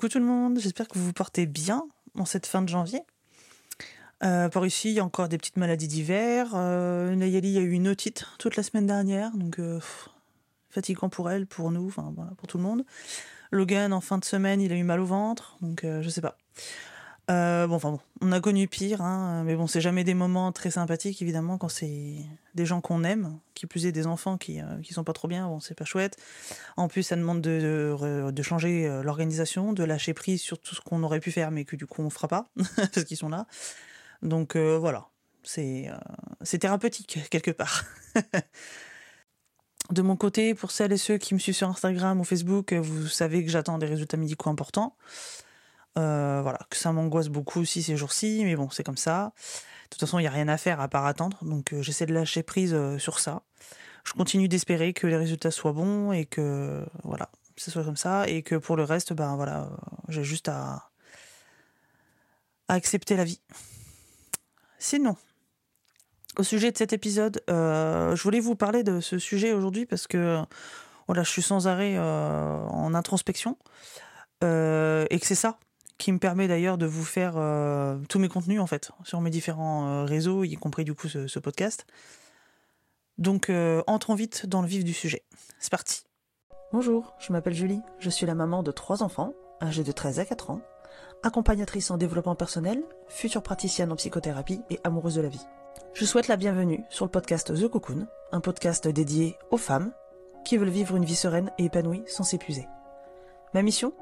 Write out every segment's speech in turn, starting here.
Coucou tout le monde, j'espère que vous vous portez bien en cette fin de janvier. Euh, par ici, il y a encore des petites maladies d'hiver. Euh, Nayeli a eu une otite toute la semaine dernière, donc euh, fatigant pour elle, pour nous, enfin pour tout le monde. Logan, en fin de semaine, il a eu mal au ventre, donc euh, je sais pas. Euh, bon, enfin bon, on a connu pire, hein, mais bon, c'est jamais des moments très sympathiques, évidemment, quand c'est des gens qu'on aime, qui plus est des enfants qui, euh, qui sont pas trop bien, bon, c'est pas chouette. En plus, ça demande de, de, changer euh, l'organisation, de lâcher prise sur tout ce qu'on aurait pu faire, mais que du coup, on fera pas, parce qu'ils sont là. Donc euh, voilà, c'est thérapeutique, quelque part. De mon côté, pour celles et ceux qui me suivent sur Instagram ou Facebook, vous savez que j'attends des résultats médicaux importants. Euh, voilà, que ça m'angoisse beaucoup aussi ces jours-ci, mais bon, c'est comme ça. De toute façon, il n'y a rien à faire à part attendre, donc euh, j'essaie de lâcher prise euh, sur ça. Je continue d'espérer que les résultats soient bons et que voilà, ce soit comme ça, et que pour le reste, ben voilà, j'ai juste à, à accepter la vie. Sinon, au sujet de cet épisode, je voulais vous parler de ce sujet aujourd'hui parce que voilà, je suis sans arrêt en introspection et que c'est ça qui me permet d'ailleurs de vous faire euh, tous mes contenus en fait sur mes différents euh, réseaux, y compris du coup ce, podcast. Donc euh, entrons vite dans le vif du sujet. C'est parti. Bonjour, je m'appelle Julie, je suis la maman de trois enfants, âgés de 13 à 4 ans, accompagnatrice en développement personnel, future praticienne en psychothérapie et amoureuse de la vie. Je souhaite la bienvenue sur le podcast The Cocoon, un podcast dédié aux femmes qui veulent vivre une vie sereine et épanouie sans s'épuiser. Ma mission?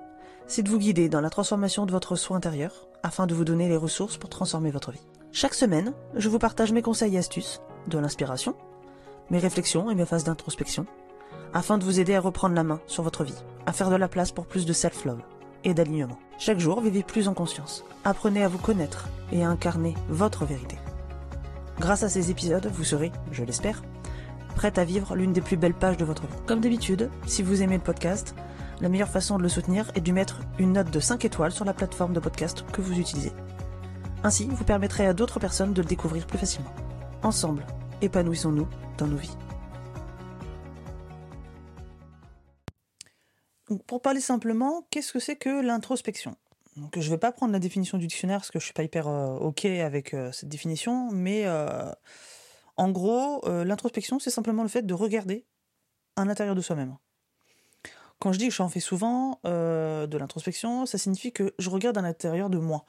C'est de vous guider dans la transformation de votre soi intérieur afin de vous donner les ressources pour transformer votre vie. Chaque semaine, je vous partage mes conseils et astuces, de l'inspiration, mes réflexions et mes phases d'introspection, afin de vous aider à reprendre la main sur votre vie, à faire de la place pour plus de self-love et d'alignement. Chaque jour, vivez plus en conscience. Apprenez à vous connaître et à incarner votre vérité. Grâce à ces épisodes, vous serez, je l'espère, prête à vivre l'une des plus belles pages de votre vie. Comme d'habitude, si vous aimez le podcast, la meilleure façon de le soutenir est de mettre une note de 5 étoiles sur la plateforme de podcast que vous utilisez. Ainsi, vous permettrez à d'autres personnes de le découvrir plus facilement. Ensemble, épanouissons-nous dans nos vies. Pour parler simplement, qu'est-ce que c'est que l'introspection? Donc, Je ne vais pas prendre la définition du dictionnaire parce que je suis pas hyper euh, OK avec euh, cette définition, mais euh, en gros, l'introspection, c'est simplement le fait de regarder à l'intérieur de soi-même. Quand je dis que j'en fais souvent euh, de l'introspection, ça signifie que je regarde à l'intérieur de moi.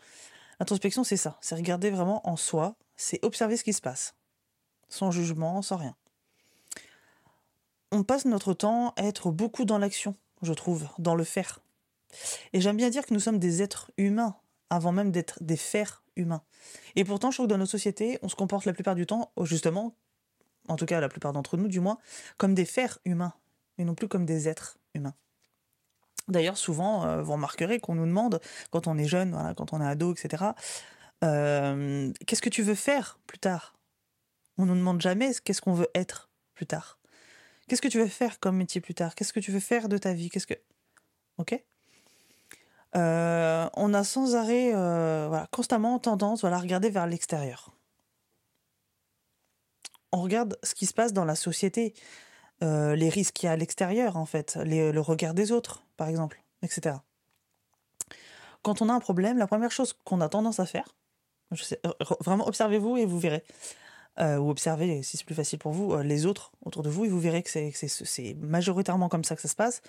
L'introspection, c'est ça, c'est regarder vraiment en soi, c'est observer ce qui se passe, sans jugement, sans rien. On passe notre temps à être beaucoup dans l'action, je trouve, dans le faire. Et j'aime bien dire que nous sommes des êtres humains, avant même d'être des fers humains. Et pourtant, je trouve que dans nos sociétés, on se comporte la plupart du temps, justement, en tout cas la plupart d'entre nous du moins, comme des fers humains, et non plus comme des êtres humains. D'ailleurs, souvent, euh, vous remarquerez qu'on nous demande, quand on est jeune, quand on est ado, etc., euh, qu'est-ce que tu veux faire plus tard? On nous demande jamais qu'est-ce qu'on veut être plus tard. Qu'est-ce que tu veux faire comme métier plus tard? Qu'est-ce que tu veux faire de ta vie? Qu'est-ce que Ok? Euh, On a sans arrêt, voilà, constamment tendance, voilà, à regarder vers l'extérieur. On regarde ce qui se passe dans la société, euh, les risques qu'il y a à l'extérieur, en fait, le regard des autres, par exemple, etc. Quand on a un problème, la première chose qu'on a tendance à faire, je sais, euh, vraiment observez-vous et vous verrez, euh, ou observez, si c'est plus facile pour vous, les autres autour de vous, et vous verrez que c'est- majoritairement comme ça que ça se passe.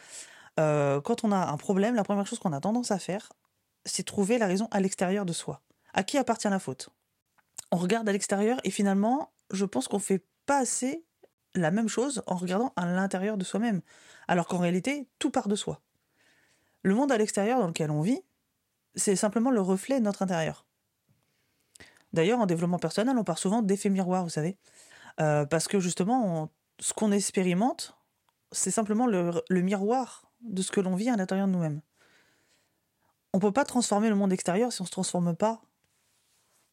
Quand on a un problème, la première chose qu'on a tendance à faire, c'est trouver la raison à l'extérieur de soi. À qui appartient la faute? On regarde à l'extérieur et finalement, je pense qu'on fait pas assez la même chose en regardant à l'intérieur de soi-même, alors qu'en réalité, tout part de soi. Le monde à l'extérieur dans lequel on vit, c'est simplement le reflet de notre intérieur. D'ailleurs, en développement personnel, on parle souvent d'effet miroir, vous savez. Euh, parce que justement, ce qu'on expérimente, c'est simplement le, le miroir de ce que l'on vit à l'intérieur de nous-mêmes. On ne peut pas transformer le monde extérieur si on ne se transforme pas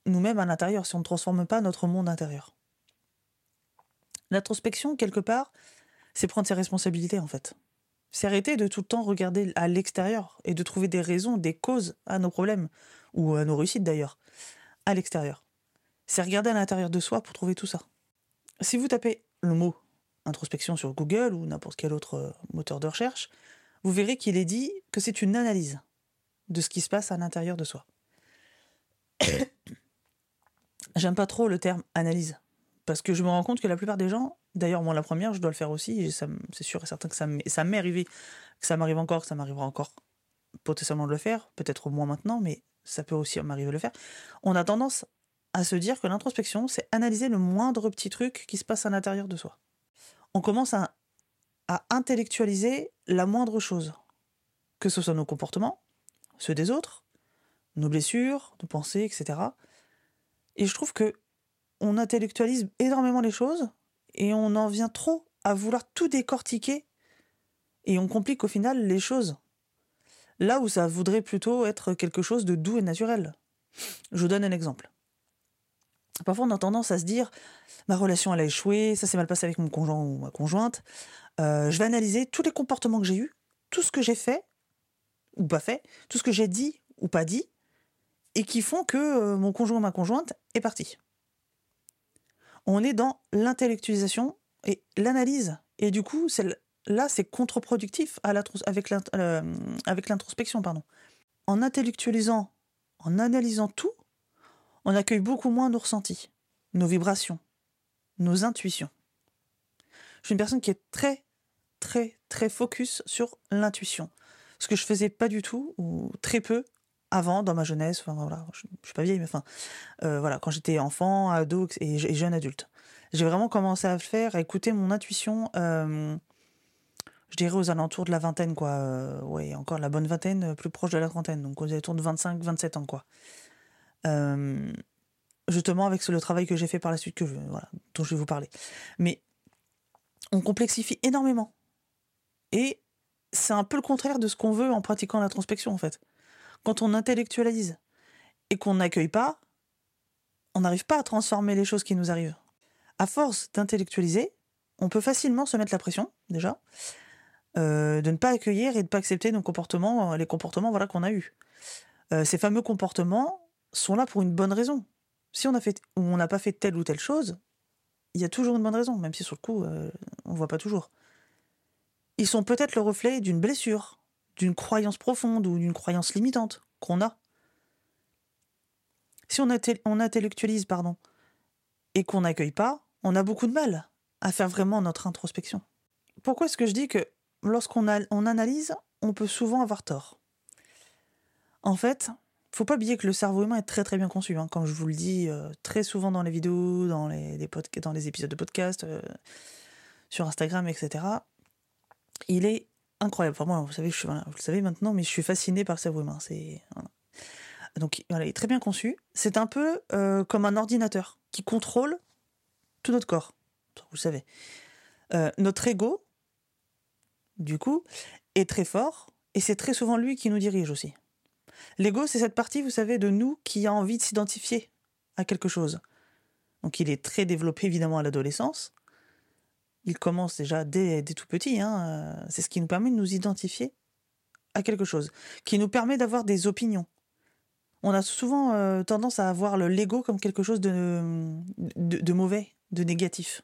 nous-mêmes à l'intérieur, si on ne transforme pas notre monde intérieur. L'introspection, quelque part, c'est prendre ses responsabilités, en fait. C'est arrêter de tout le temps regarder à l'extérieur et de trouver des raisons, des causes à nos problèmes, ou à nos réussites d'ailleurs, à l'extérieur. C'est regarder à l'intérieur de soi pour trouver tout ça. Si vous tapez le mot introspection sur Google ou n'importe quel autre euh, moteur de recherche, vous verrez qu'il est dit que c'est une analyse. de ce qui se passe à l'intérieur de soi. J'aime pas trop le terme analyse, parce que je me rends compte que la plupart des gens, d'ailleurs moi la première, je dois le faire aussi, c'est sûr et certain que ça m'est arrivé, que ça m'arrive encore, que ça m'arrivera encore potentiellement de le faire, peut-être moins maintenant, mais ça peut aussi m'arriver de le faire. On a tendance à se dire que l'introspection, c'est analyser le moindre petit truc qui se passe à l'intérieur de soi. On commence à, à intellectualiser la moindre chose, que ce soit nos comportements, ceux des autres, nos blessures, nos pensées, etc. Et je trouve que on intellectualise énormément les choses et on en vient trop à vouloir tout décortiquer et on complique au final les choses. Là où ça voudrait plutôt être quelque chose de doux et naturel. Je vous donne un exemple. Parfois, on a tendance à se dire ma relation elle a échoué, ça s'est mal passé avec mon conjoint ou ma conjointe. Euh, je vais analyser tous les comportements que j'ai eus, tout ce que j'ai fait ou pas fait, tout ce que j'ai dit ou pas dit, et qui font que euh, mon conjoint ou ma conjointe est parti. On est dans l'intellectualisation et l'analyse. Et du coup, là, c'est contre-productif euh, avec l'introspection. En intellectualisant, en analysant tout, on accueille beaucoup moins nos ressentis, nos vibrations, nos intuitions. Je suis une personne qui est très, très, très focus sur l'intuition. Ce que je faisais pas du tout, ou très peu, avant, dans ma jeunesse, enfin voilà, je, ne suis pas vieille, mais enfin, euh, voilà, quand j'étais enfant, ado et, jeune adulte. J'ai vraiment commencé à le faire, à écouter mon intuition, euh, je dirais aux alentours de la vingtaine, quoi. Euh, oui, encore la bonne vingtaine, plus proche de la trentaine, donc aux alentours de 25, 27 ans, quoi. justement, avec le travail que j'ai fait par la suite, que voilà, dont je vais vous parler. Mais on complexifie énormément. Et c'est un peu le contraire de ce qu'on veut en pratiquant l'introspection, en fait. Quand on intellectualise et qu'on n'accueille pas, on n'arrive pas à transformer les choses qui nous arrivent. À force d'intellectualiser, on peut facilement se mettre la pression, déjà, euh, de ne pas accueillir et de ne pas accepter nos comportements, les comportements voilà, qu'on a eus. Euh, ces fameux comportements sont là pour une bonne raison. Si on a fait ou on n'a pas fait telle ou telle chose, il y a toujours une bonne raison, même si sur le coup, euh, on ne voit pas toujours. Ils sont peut-être le reflet d'une blessure, d'une croyance profonde ou d'une croyance limitante qu'on a. Si on, intellectualise pardon, et qu'on n'accueille pas, on a beaucoup de mal à faire vraiment notre introspection. Pourquoi est-ce que je dis que lorsqu'on on analyse, on peut souvent avoir tort? En fait, faut pas oublier que le cerveau humain est très très bien conçu, hein, comme je vous le dis euh, très souvent dans les vidéos, dans les, dans les épisodes de podcast, euh, sur Instagram, etc. Il est incroyable. Enfin, vous savez, je vous le savez maintenant, mais je suis fasciné par le cerveau humain. C'est donc voilà, il est très bien conçu. C'est un peu euh, comme un ordinateur qui contrôle tout notre corps. Vous savez. Euh, notre ego, du coup, est très fort et c'est très souvent lui qui nous dirige aussi. L'ego, c'est cette partie, vous savez, de nous qui a envie de s'identifier à quelque chose. Donc il est très développé évidemment à l'adolescence il commence déjà dès, tout petit. Hein, euh, c'est ce qui nous permet de nous identifier à quelque chose, qui nous permet d'avoir des opinions. On a souvent euh, tendance à avoir le Lego comme quelque chose de, mauvais, de négatif.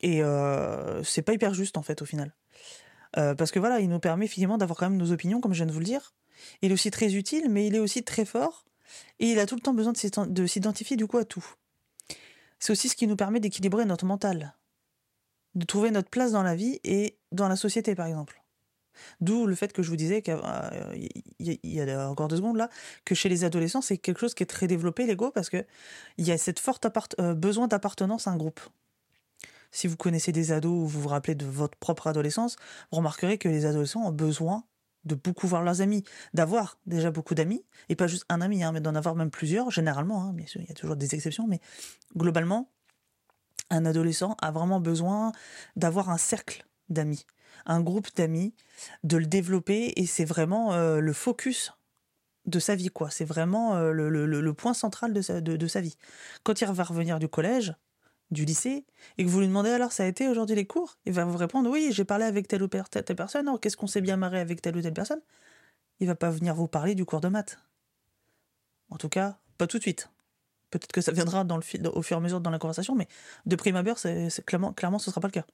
Et euh, c'est pas hyper juste en fait au final. parce que voilà, il nous permet finalement d'avoir quand même nos opinions, comme je viens de vous le dire. Il est aussi très utile, mais il est aussi très fort. Et il a tout le temps besoin de s'identifier du coup à tout. C'est aussi ce qui nous permet d'équilibrer notre mental de trouver notre place dans la vie et dans la société, par exemple. D'où le fait que je vous disais qu'il y a encore deux secondes là, que chez les adolescents, c'est quelque chose qui est très développé, l'ego, parce qu'il y a cette forte euh, besoin d'appartenance à un groupe. Si vous connaissez des ados ou vous vous rappelez de votre propre adolescence, vous remarquerez que les adolescents ont besoin de beaucoup voir leurs amis, d'avoir déjà beaucoup d'amis, et pas juste un ami, hein, mais d'en avoir même plusieurs, généralement, hein, bien sûr, il y a toujours des exceptions, mais globalement, un adolescent a vraiment besoin d'avoir un cercle d'amis, un groupe d'amis, de le développer et c'est vraiment euh, le focus de sa vie, quoi. C'est vraiment euh, le, point central de sa, vie. Quand il va revenir du collège, du lycée, et que vous lui demandez alors ça a été aujourd'hui les cours, il va vous répondre oui, j'ai parlé avec telle ou telle, personne, qu'est-ce qu'on s'est bien marré avec telle ou telle personne? Il va pas venir vous parler du cours de maths. En tout cas, pas tout de suite. Peut-être que ça viendra au fur et à mesure dans la conversation, mais de prime abord, clairement, ce ne sera pas le cas.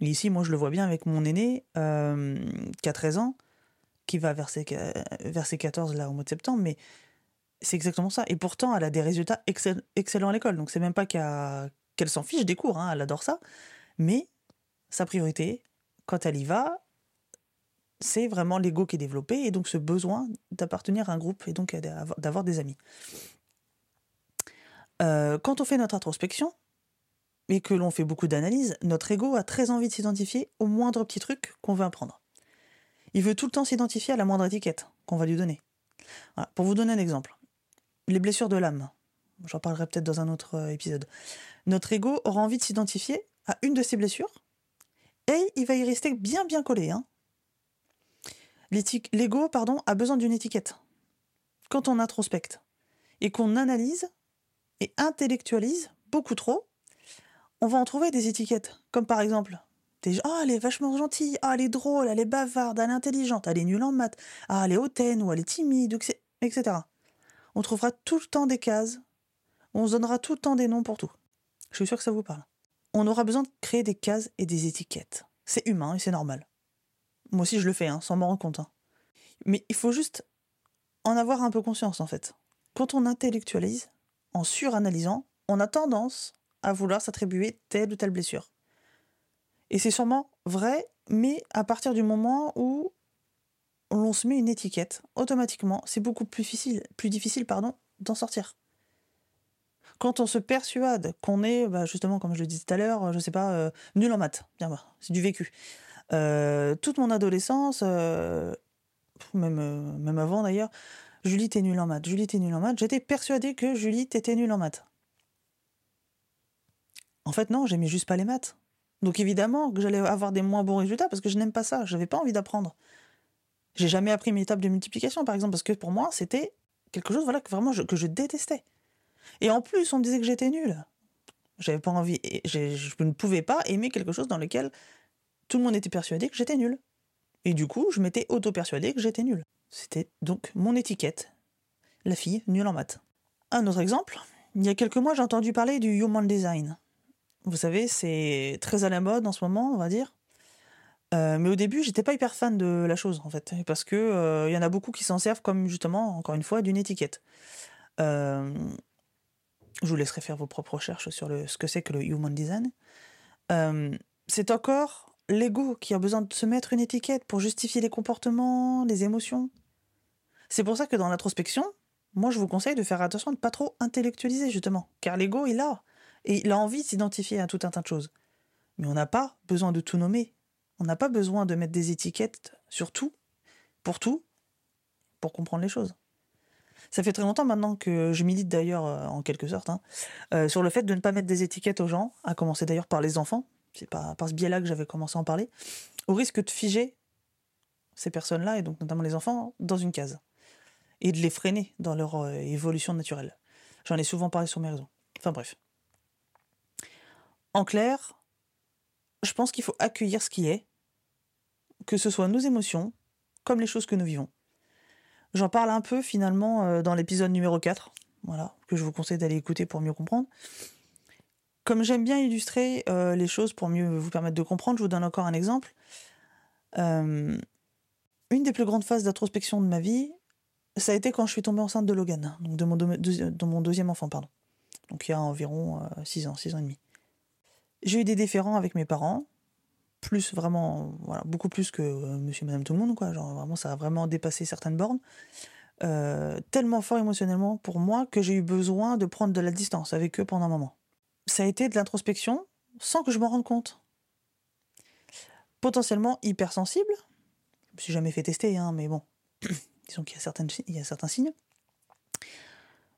Ici, moi, je le vois bien avec mon aîné, euh, qui a 13 ans, qui va verser, verser 14 là au mois de septembre, mais c'est exactement ça. Et pourtant, elle a des résultats excellents à l'école. Donc c'est même pas qu'elle s'en fiche des cours, hein, elle adore ça. Mais sa priorité, quand elle y va, c'est vraiment l'ego qui est développé et donc ce besoin d'appartenir à un groupe et donc d'avoir des amis. Euh, quand on fait notre introspection et que l'on fait beaucoup d'analyses, notre ego a très envie de s'identifier au moindre petit truc qu'on veut apprendre. Il veut tout le temps s'identifier à la moindre étiquette qu'on va lui donner. Pour vous donner un exemple, les blessures de l'âme. J'en parlerai peut-être dans un autre euh, épisode. Notre ego aura envie de s'identifier à une de ces blessures et il va y rester bien bien collé. Hein. L'ego pardon, a besoin d'une étiquette. Quand on introspecte et qu'on analyse et intellectualise beaucoup trop, on va en trouver des étiquettes. Comme par exemple, ah, elle est vachement gentille, ah, elle est drôle, elle est bavarde, elle est intelligente, elle est nulle en maths, ah, elle est hautaine ou elle est timide, etc. On trouvera tout le temps des cases, on se donnera tout le temps des noms pour tout. Je suis sûr que ça vous parle. On aura besoin de créer des cases et des étiquettes. C'est humain et c'est normal. Moi aussi je le fais, hein, sans m'en rendre compte. Hein. Mais il faut juste en avoir un peu conscience en fait. Quand on intellectualise, en suranalysant, on a tendance à vouloir s'attribuer telle ou telle blessure. Et c'est sûrement vrai, mais à partir du moment où l'on se met une étiquette, automatiquement, c'est beaucoup plus difficile, plus difficile pardon, d'en sortir. Quand on se persuade qu'on est, bah, justement, comme je le disais tout à l'heure, je sais pas, euh, nul en maths, bien bah, c'est du vécu. Euh, toute mon adolescence, euh, même avant d'ailleurs, Julie t'es nulle en maths, Julie t'es nulle en maths. J'étais persuadée que Julie t'étais nulle en maths. En fait, non, j'aimais juste pas les maths. Donc évidemment que j'allais avoir des moins bons résultats parce que je n'aime pas ça, j'avais pas envie d'apprendre. J'ai jamais appris mes tables de multiplication, par exemple, parce que pour moi, c'était quelque chose voilà, que vraiment je, que je détestais. Et en plus, on me disait que j'étais nulle. J'avais pas envie, je, je ne pouvais pas aimer quelque chose dans lequel tout le monde était persuadé que j'étais nulle. Et du coup, je m'étais auto-persuadé que j'étais nulle. C'était donc mon étiquette. La fille nulle en maths. Un autre exemple, il y a quelques mois, j'ai entendu parler du Human Design. Vous savez, c'est très à la mode en ce moment, on va dire. Euh, mais au début, j'étais pas hyper fan de la chose, en fait, parce que euh, y en a beaucoup qui s'en servent comme justement, encore une fois, d'une étiquette. Euh, je vous laisserai faire vos propres recherches sur ce que c'est que le human design. c'est encore l'ego qui a besoin de se mettre une étiquette pour justifier les comportements, les émotions. C'est pour ça que dans l'introspection, moi je vous conseille de faire attention de ne pas trop intellectualiser justement, car l'ego il a et il a envie de s'identifier à tout un tas de choses. Mais on n'a pas besoin de tout nommer. On n'a pas besoin de mettre des étiquettes sur tout, pour tout, pour comprendre les choses. Ça fait très longtemps maintenant que je milite d'ailleurs, euh, en quelque sorte, hein, euh, sur le fait de ne pas mettre des étiquettes aux gens, à commencer d'ailleurs par les enfants. C'est pas par ce biais-là que j'avais commencé à en parler, au risque de figer ces personnes-là, et donc notamment les enfants, dans une case. Et de les freiner dans leur euh, évolution naturelle. J'en ai souvent parlé sur mes réseaux. Enfin bref. En clair, je pense qu'il faut accueillir ce qui est, que ce soit nos émotions, comme les choses que nous vivons. J'en parle un peu finalement euh, dans l'épisode numéro 4, voilà, que je vous conseille d'aller écouter pour mieux comprendre. Comme j'aime bien illustrer euh, les choses pour mieux vous permettre de comprendre, je vous donne encore un exemple. Une des plus grandes phases d'introspection de ma vie, ça a été quand je suis tombée enceinte de Logan, donc de mon, de mon deuxième enfant, pardon. Donc il y a environ 6 ans, 6 ans et demi. J'ai eu des différends avec mes parents, plus vraiment, voilà, beaucoup plus que euh, monsieur madame tout le monde, quoi. Genre vraiment, ça a vraiment dépassé certaines bornes. Euh, tellement fort émotionnellement pour moi que j'ai eu besoin de prendre de la distance avec eux pendant un moment. Ça a été de l'introspection sans que je m'en rende compte. Potentiellement hypersensible. Je me suis jamais fait tester, hein, mais bon, disons il y a certains signes.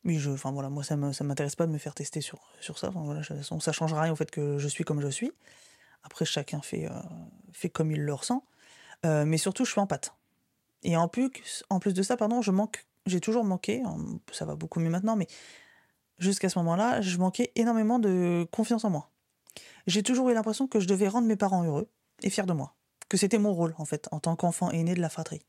Mais enfin voilà, moi ça m'intéresse pas de me faire tester sur, ça. Voilà, ça change rien au fait que je suis comme je suis. Après, chacun fait, euh, comme il le ressent. Euh, mais surtout, je suis en pâte. Et en plus, en plus de ça, je manque, j'ai toujours manqué, ça va beaucoup mieux maintenant, mais jusqu'à ce moment-là, je manquais énormément de confiance en moi. J'ai toujours eu l'impression que je devais rendre mes parents heureux et fiers de moi. Que c'était mon rôle, en fait, en tant qu'enfant aîné de la fratrie.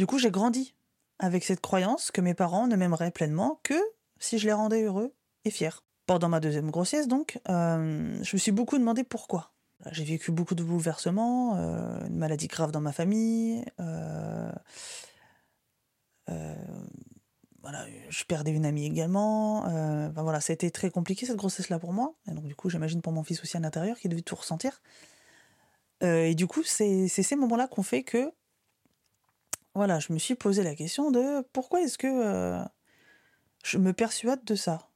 Du coup, j'ai grandi avec cette croyance que mes parents ne m'aimeraient pleinement que si je les rendais heureux et fiers. Pendant ma deuxième grossesse, donc, euh, je me suis beaucoup demandé pourquoi. J'ai vécu beaucoup de bouleversements, euh, une maladie grave dans ma famille. Euh, voilà, je perdais une amie également. Enfin, voilà, ça a été très compliqué cette grossesse-là pour moi. Et donc du coup, j'imagine pour mon fils aussi à l'intérieur qui devait tout ressentir. et du coup, c'est ces moments-là qu'on fait que, voilà, je me suis posé la question de pourquoi est-ce que je me persuade de ça,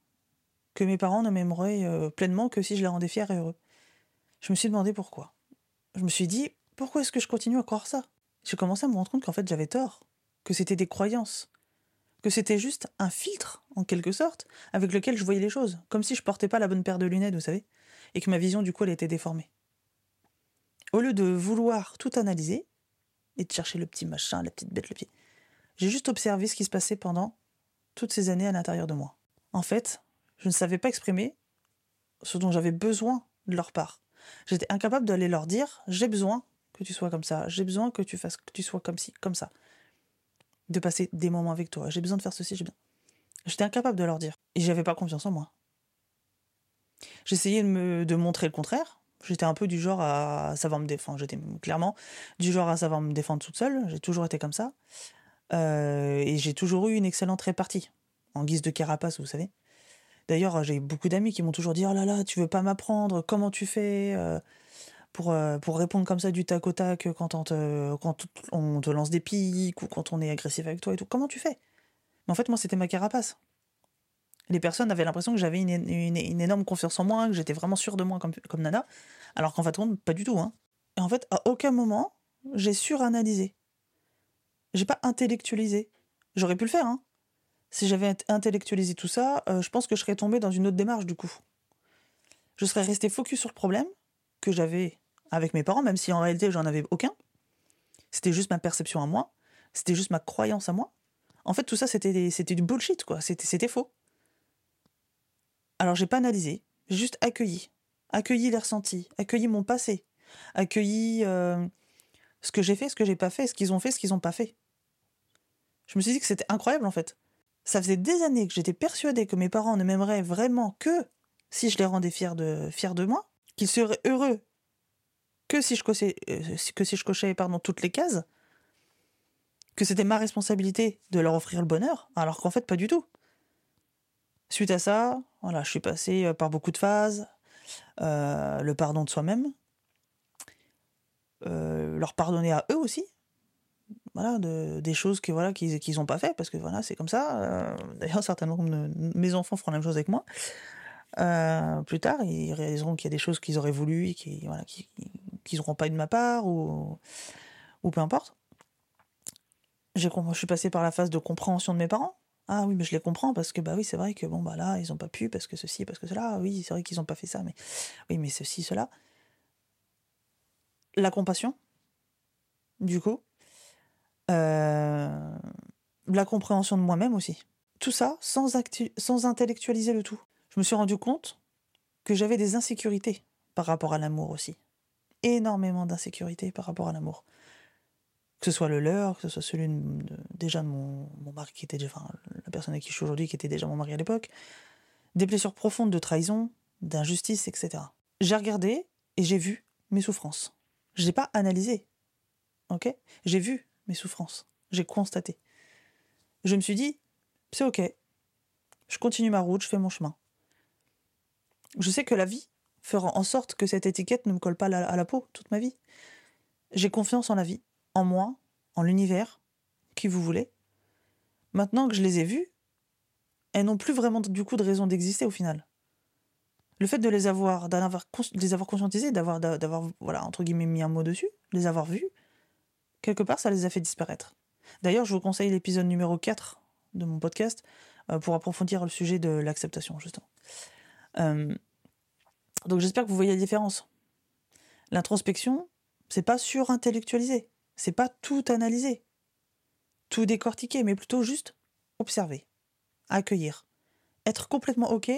que mes parents ne m'aimeraient pleinement que si je les rendais fiers et heureux. Je me suis demandé pourquoi. Je me suis dit, pourquoi est-ce que je continue à croire ça? J'ai commencé à me rendre compte qu'en fait j'avais tort, que c'était des croyances, que c'était juste un filtre, en quelque sorte, avec lequel je voyais les choses, comme si je portais pas la bonne paire de lunettes, vous savez, et que ma vision du coup elle était déformée. Au lieu de vouloir tout analyser, et de chercher le petit machin, la petite bête, le pied, j'ai juste observé ce qui se passait pendant toutes ces années à l'intérieur de moi. En fait, je ne savais pas exprimer ce dont j'avais besoin de leur part. J'étais incapable d'aller leur dire j'ai besoin que tu sois comme ça, j'ai besoin que tu fasses que tu sois comme ci, comme ça. De passer des moments avec toi, j'ai besoin de faire ceci, j'ai bien. J'étais incapable de leur dire et j'avais pas confiance en moi. J'essayais de me de montrer le contraire. J'étais un peu du genre à savoir me défendre. J'étais clairement du genre à savoir me défendre toute seule. J'ai toujours été comme ça. Euh, et j'ai toujours eu une excellente répartie. En guise de carapace, vous savez. D'ailleurs, j'ai beaucoup d'amis qui m'ont toujours dit Oh là là, tu veux pas m'apprendre Comment tu fais euh, pour, euh, pour répondre comme ça du tac au tac quand on, te, lance des pics ou quand on est agressif avec toi et tout Comment tu fais? Mais en fait, moi, c'était ma carapace. Les personnes avaient l'impression que j'avais une, énorme confiance en moi, que j'étais vraiment sûr de moi comme, Nana, alors qu'en fait, pas du tout. Hein. Et en fait, à aucun moment, j'ai suranalysé. J'ai pas intellectualisé. J'aurais pu le faire, hein si j'avais intellectualisé tout ça, euh, je pense que je serais tombée dans une autre démarche du coup. Je serais restée focus sur le problème que j'avais avec mes parents, même si en réalité j'en avais aucun. C'était juste ma perception à moi, c'était juste ma croyance à moi. En fait, tout ça c'était du bullshit quoi, c'était faux. Alors j'ai pas analysé, j'ai juste accueilli, accueilli les ressentis, accueilli mon passé, accueilli euh, ce que j'ai fait, ce que j'ai pas fait, ce qu'ils ont fait, ce qu'ils ont pas fait. Je me suis dit que c'était incroyable en fait. Ça faisait des années que j'étais persuadée que mes parents ne m'aimeraient vraiment que si je les rendais fiers de, fiers de moi, qu'ils seraient heureux que si je cochais, euh, que si toutes les cases, que c'était ma responsabilité de leur offrir le bonheur, alors qu'en fait pas du tout. Suite à ça, voilà, je suis passée euh, par beaucoup de phases, euh, le pardon de soi-même, leur pardonner à eux aussi, voilà, de, des choses voilà qu'ils qu'ils ont pas fait parce que voilà c'est comme ça. Euh, d'ailleurs certainement mes enfants feront la même chose avec moi. Euh, plus tard, ils réaliseront qu'il y a des choses qu'ils auraient voulu et voilà qu'ils n'auront pas eu de ma part ou ou peu importe. Je suis passé par la phase de compréhension de mes parents. Ah oui, mais je les comprends parce que bah oui, c'est vrai que bon bah là, ils ont pas pu parce que ceci parce que cela. Oui, c'est vrai qu'ils ont pas fait ça mais oui, mais ceci cela. La compassion du coup, euh, la compréhension de moi-même aussi. Tout ça sans, sans intellectualiser le tout. Je me suis rendu compte que j'avais des insécurités par rapport à l'amour aussi. Énormément d'insécurités par rapport à l'amour. Que ce soit le leur, que ce soit celui de, déjà de mon, mari qui était enfin, la personne avec qui je suis aujourd'hui qui était déjà mon mari à l'époque. Des blessures profondes de trahison, d'injustice, etc. J'ai regardé et j'ai vu mes souffrances. Je n'ai pas analysé. Ok? J'ai vu mes souffrances. J'ai constaté. Je me suis dit, c'est ok. Je continue ma route, je fais mon chemin. Je sais que la vie fera en sorte que cette étiquette ne me colle pas à la peau toute ma vie. J'ai confiance en la vie, en moi, en l'univers, qui vous voulez. Maintenant que je les ai vus, elles n'ont plus vraiment du coup de raison d'exister au final. Le fait de les avoir, de les avoir conscientisées, d'avoir, d'avoir, voilà, entre guillemets, mis un mot dessus, de les avoir vus, quelque part, ça les a fait disparaître. D'ailleurs, je vous conseille l'épisode numéro 4 de mon podcast euh, pour approfondir le sujet de l'acceptation, justement. Euh, donc j'espère que vous voyez la différence. L'introspection, c'est pas surintellectualiser, c'est pas tout analyser, tout décortiquer, mais plutôt juste observer, accueillir, être complètement OK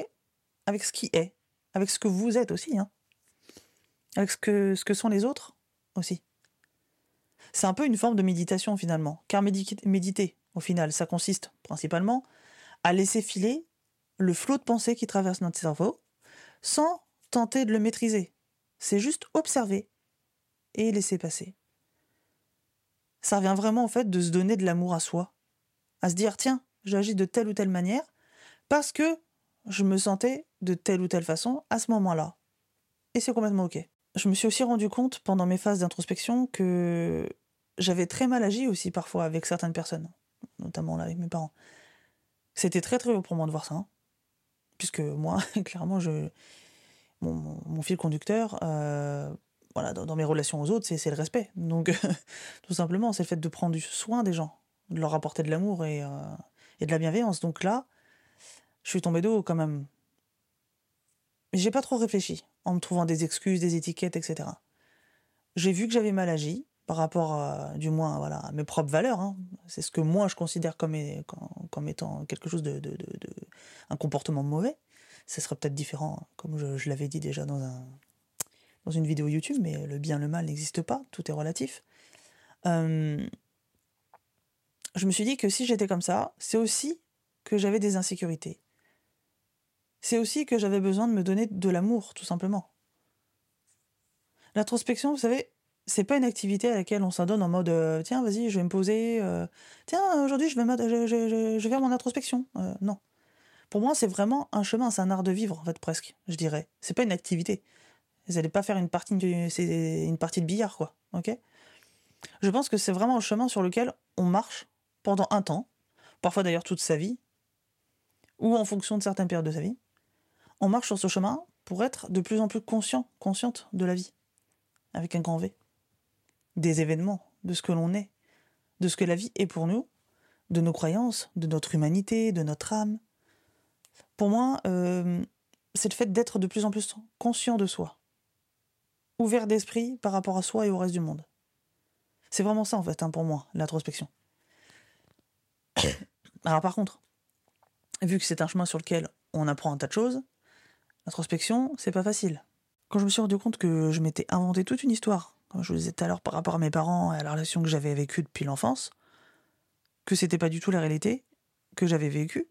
avec ce qui est, avec ce que vous êtes aussi, hein. avec ce que, ce que sont les autres aussi. C'est un peu une forme de méditation finalement, car méditer, au final, ça consiste principalement à laisser filer le flot de pensées qui traverse notre cerveau sans tenter de le maîtriser. c'est juste observer et laisser passer. Ça revient vraiment en fait de se donner de l'amour à soi, à se dire tiens, j'agis de telle ou telle manière parce que je me sentais de telle ou telle façon à ce moment-là. Et c'est complètement ok. Je me suis aussi rendu compte pendant mes phases d'introspection que j'avais très mal agi aussi parfois avec certaines personnes, notamment là avec mes parents. C'était très très haut pour moi de voir ça. Hein. Puisque moi, clairement, je, mon, fil conducteur, euh, voilà, dans, mes relations aux autres, c'est le respect. Donc, tout simplement, c'est le fait de prendre du soin des gens, de leur apporter de l'amour et, euh, de la bienveillance. Donc là, je suis tombée d'eau quand même. Mais j'ai pas trop réfléchi en me trouvant des excuses, des étiquettes, etc. J'ai vu que j'avais mal agi par rapport, du moins, à mes propres valeurs. Hein. C'est ce que moi je considère comme, étant quelque chose de, de, de, de, un comportement mauvais. Ce serait peut-être différent, comme je, l'avais dit déjà dans, un, dans une vidéo YouTube, mais le bien, le mal n'existe pas, tout est relatif. Euh, je me suis dit que si j'étais comme ça, c'est aussi que j'avais des insécurités. C'est aussi que j'avais besoin de me donner de l'amour, tout simplement. L'introspection, vous savez, c'est pas une activité à laquelle on s'adonne en mode euh, tiens, vas-y, je vais me poser, euh, tiens, aujourd'hui, je vais, je, je, faire mon introspection. non. Pour moi, c'est vraiment un chemin, c'est un art de vivre, en fait, presque, je dirais. C'est pas une activité. Vous n'allez pas faire une partie, de, c'est une partie de billard, quoi. Ok? Je pense que c'est vraiment un chemin sur lequel on marche pendant un temps, parfois d'ailleurs toute sa vie, ou en fonction de certaines périodes de sa vie. On marche sur ce chemin pour être de plus en plus conscient, consciente de la vie, avec un grand V. Des événements, de ce que l'on est, de ce que la vie est pour nous, de nos croyances, de notre humanité, de notre âme, pour moi, euh, c'est le fait d'être de plus en plus conscient de soi, ouvert d'esprit par rapport à soi et au reste du monde. C'est vraiment ça, en fait, hein, pour moi, l'introspection. Alors, par contre, vu que c'est un chemin sur lequel on apprend un tas de choses, l'introspection, c'est pas facile. Quand je me suis rendu compte que je m'étais inventé toute une histoire, comme je vous disais tout à l'heure par rapport à mes parents et à la relation que j'avais vécue depuis l'enfance, que c'était pas du tout la réalité que j'avais vécue,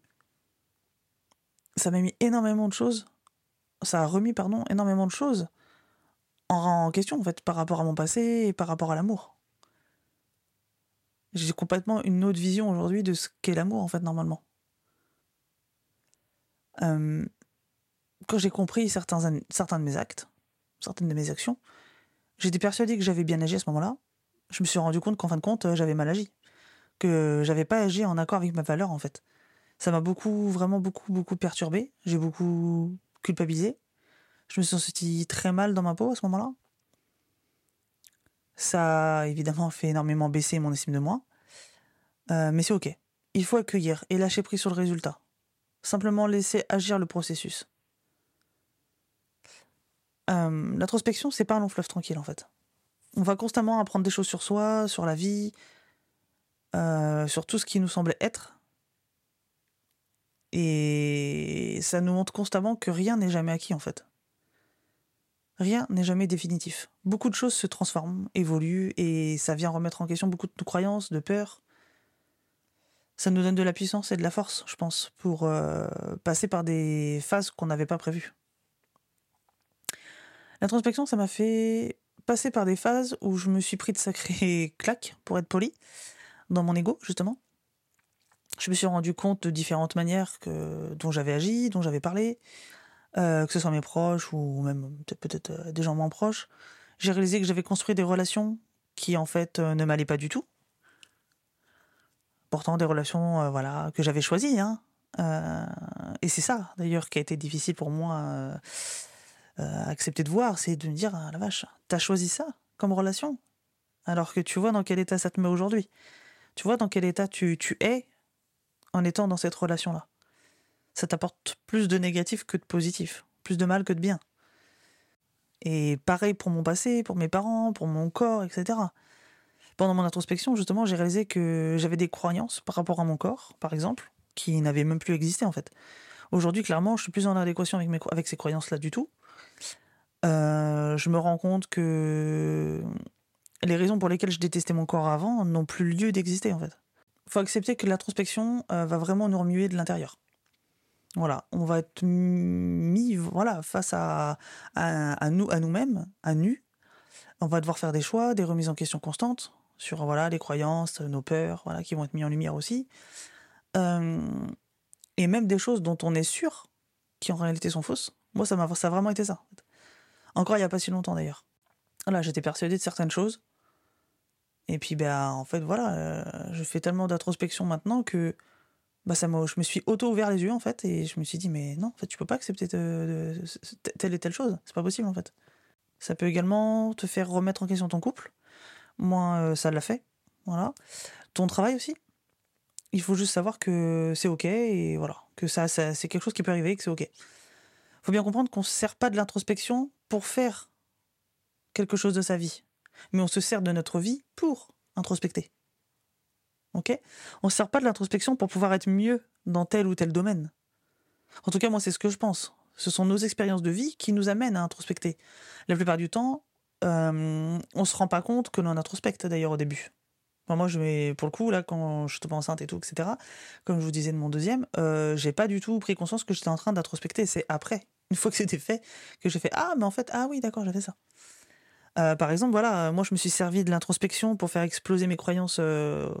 ça m'a mis énormément de choses. Ça a remis, pardon, énormément de choses en question, en fait, par rapport à mon passé et par rapport à l'amour. J'ai complètement une autre vision aujourd'hui de ce qu'est l'amour, en fait, normalement. Euh, quand j'ai compris certains, certains de mes actes, certaines de mes actions, j'étais persuadée que j'avais bien agi à ce moment-là. Je me suis rendu compte qu'en fin de compte, j'avais mal agi. Que j'avais pas agi en accord avec ma valeur, en fait ça m'a beaucoup, vraiment beaucoup, beaucoup perturbé. J'ai beaucoup culpabilisé. Je me suis senti très mal dans ma peau à ce moment-là. Ça a évidemment fait énormément baisser mon estime de moi. Euh, mais c'est ok. Il faut accueillir et lâcher prise sur le résultat. Simplement laisser agir le processus. Euh, L'introspection, c'est pas un long fleuve tranquille en fait. On va constamment apprendre des choses sur soi, sur la vie, euh, sur tout ce qui nous semblait être, et ça nous montre constamment que rien n'est jamais acquis en fait. Rien n'est jamais définitif. Beaucoup de choses se transforment, évoluent, et ça vient remettre en question beaucoup de croyances, de peurs. Ça nous donne de la puissance et de la force, je pense, pour euh, passer par des phases qu'on n'avait pas prévues. L'introspection, ça m'a fait passer par des phases où je me suis pris de sacrés claques, pour être poli, dans mon ego, justement je me suis rendu compte de différentes manières dont j'avais agi, dont j'avais parlé, euh, que ce soit mes proches ou même peut-être euh, des gens moins proches. J'ai réalisé que j'avais construit des relations qui en fait euh, ne m'allaient pas du tout. Pourtant des relations voilà que j'avais choisies. Hein. et c'est ça d'ailleurs qui a été difficile pour moi à accepter de voir, c'est de me dire ah, la vache, t'as choisi ça comme relation, alors que tu vois dans quel état ça te met aujourd'hui. Tu vois dans quel état tu, tu es en étant dans cette relation-là. Ça t'apporte plus de négatif que de positif, plus de mal que de bien. Et pareil pour mon passé, pour mes parents, pour mon corps, etc. Pendant mon introspection, justement, j'ai réalisé que j'avais des croyances par rapport à mon corps, par exemple, qui n'avaient même plus existé en fait. Aujourd'hui, clairement, je suis plus en adéquation avec, ces croyances-là du tout. Euh, je me rends compte que les raisons pour lesquelles je détestais mon corps avant n'ont plus lieu d'exister en fait faut accepter que l'introspection euh, va vraiment nous remuer de l'intérieur. Voilà, on va être mis voilà, face à, à, nous, à nous-mêmes, à nu. On va devoir faire des choix, des remises en question constantes sur voilà les croyances, nos peurs, voilà qui vont être mis en lumière aussi, euh, et même des choses dont on est sûr qui en réalité sont fausses. Moi, ça m'a ça a vraiment été ça. Encore il y a pas si longtemps d'ailleurs. Là, j'étais persuadé de certaines choses, et puis ben en fait voilà, euh, je fais tellement d'introspection maintenant que bah ça je me suis auto ouvert les yeux en fait et je me suis dit mais non en fait tu peux pas accepter telle et telle chose c'est pas possible en fait ça peut également te faire remettre en question ton couple moi, euh, ça l'a fait. Voilà. Ton travail aussi. Il faut juste savoir que c'est OK et voilà. Que ça, c'est quelque chose qui peut arriver et que c'est OK. faut bien comprendre qu'on ne se sert pas de l'introspection pour faire quelque chose de sa vie. Mais on se sert de notre vie pour introspecter. OK? On ne se sert pas de l'introspection pour pouvoir être mieux dans tel ou tel domaine. En tout cas, moi, c'est ce que je pense. Ce sont nos expériences de vie qui nous amènent à introspecter. La plupart du temps, euh, on se rend pas compte que l'on introspecte d'ailleurs au début. moi, je pour le coup, là, quand je pas enceinte et tout, etc., comme je vous disais de mon deuxième, euh, j'ai pas du tout pris conscience que j'étais en train d'introspecter. C'est après, une fois que c'était fait, que j'ai fait Ah, mais en fait, ah oui, d'accord, j'ai fait ça. Euh, par exemple, voilà, moi je me suis servi de l'introspection pour faire exploser mes croyances euh,